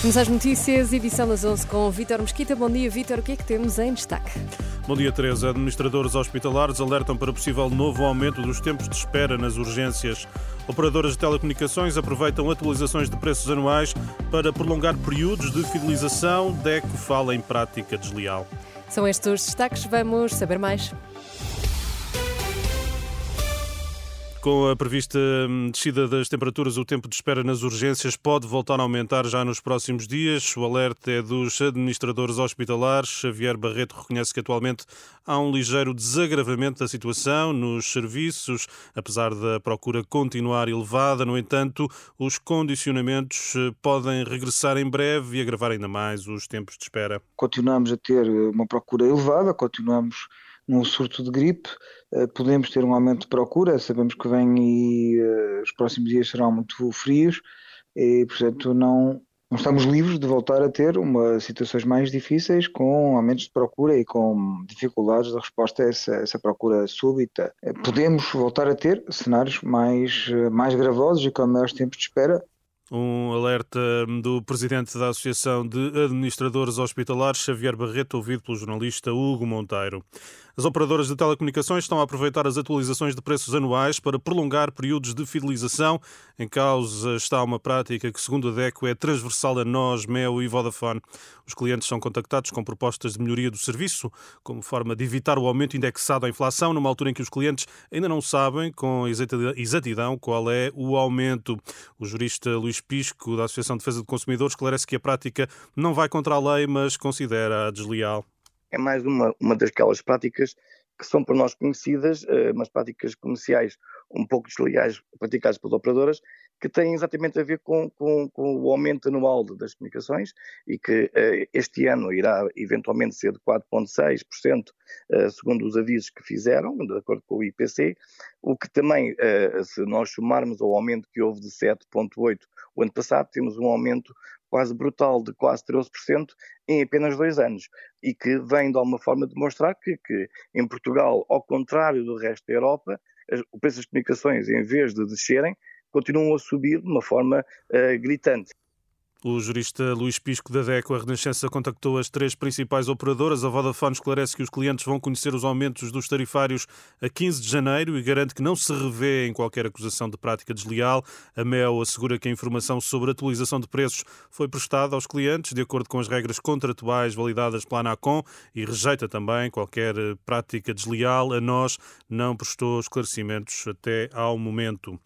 Vamos às notícias, edição das 11 com o Vítor Mesquita. Bom dia, Vítor. O que é que temos em destaque? Bom dia, Teresa. Administradores hospitalares alertam para possível novo aumento dos tempos de espera nas urgências. Operadoras de telecomunicações aproveitam atualizações de preços anuais para prolongar períodos de fidelização. DECO fala em prática desleal. São estes os destaques. Vamos saber mais. Com a prevista hum, descida das temperaturas, o tempo de espera nas urgências pode voltar a aumentar já nos próximos dias. O alerta é dos administradores hospitalares. Xavier Barreto reconhece que atualmente há um ligeiro desagravamento da situação nos serviços, apesar da procura continuar elevada. No entanto, os condicionamentos eh, podem regressar em breve e agravar ainda mais os tempos de espera. Continuamos a ter uma procura elevada, continuamos num surto de gripe, eh, podemos ter um aumento de procura, sabemos que vem e uh, os próximos dias serão muito frios e, portanto, não, não estamos livres de voltar a ter uma, situações mais difíceis com aumentos de procura e com dificuldades de resposta a essa, essa procura súbita. Eh, podemos voltar a ter cenários mais, mais gravosos e com maiores tempos de espera, um alerta do presidente da Associação de Administradores Hospitalares, Xavier Barreto, ouvido pelo jornalista Hugo Monteiro. As operadoras de telecomunicações estão a aproveitar as atualizações de preços anuais para prolongar períodos de fidelização. Em causa está uma prática que, segundo a DECO, é transversal a nós, Mel e Vodafone. Os clientes são contactados com propostas de melhoria do serviço, como forma de evitar o aumento indexado à inflação, numa altura em que os clientes ainda não sabem com exatidão qual é o aumento. O jurista Luís Pisco, da Associação de Defesa do Consumidor, esclarece que a prática não vai contra a lei, mas considera-a desleal é mais uma, uma daquelas práticas que são por nós conhecidas, uh, umas práticas comerciais um pouco deslegais praticadas pelas operadoras, que têm exatamente a ver com, com, com o aumento anual das comunicações e que uh, este ano irá eventualmente ser de 4,6%, uh, segundo os avisos que fizeram, de acordo com o IPC, o que também, se nós somarmos ao aumento que houve de 7,8% o ano passado, temos um aumento quase brutal de quase 13% em apenas dois anos e que vem de alguma forma demonstrar que, que em Portugal, ao contrário do resto da Europa, o preço das comunicações, em vez de descerem, continuam a subir de uma forma uh, gritante. O jurista Luís Pisco da DECO, a Renascença, contactou as três principais operadoras. A Vodafone esclarece que os clientes vão conhecer os aumentos dos tarifários a 15 de janeiro e garante que não se revê em qualquer acusação de prática desleal. A MEL assegura que a informação sobre a atualização de preços foi prestada aos clientes de acordo com as regras contratuais validadas pela ANACOM e rejeita também qualquer prática desleal. A nós não prestou esclarecimentos até ao momento.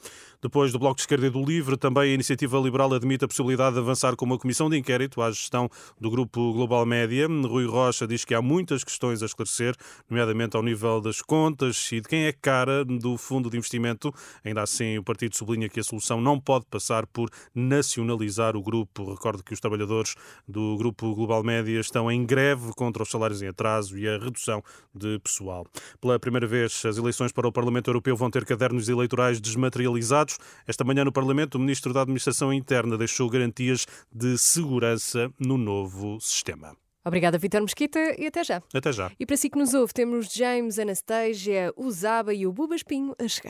Depois do Bloco de Esquerda e do Livre, também a Iniciativa Liberal admite a possibilidade de avançar com uma comissão de inquérito à gestão do Grupo Global Média. Rui Rocha diz que há muitas questões a esclarecer, nomeadamente ao nível das contas e de quem é cara do fundo de investimento. Ainda assim, o partido sublinha que a solução não pode passar por nacionalizar o grupo. Recordo que os trabalhadores do Grupo Global Média estão em greve contra os salários em atraso e a redução de pessoal. Pela primeira vez, as eleições para o Parlamento Europeu vão ter cadernos eleitorais desmaterializados. Esta manhã no Parlamento, o Ministro da Administração Interna deixou garantias de segurança no novo sistema. Obrigada, Vitor Mesquita, e até já. Até já. E para si que nos ouve, temos James, Anastasia, o Zaba e o Buba Espinho a chegar.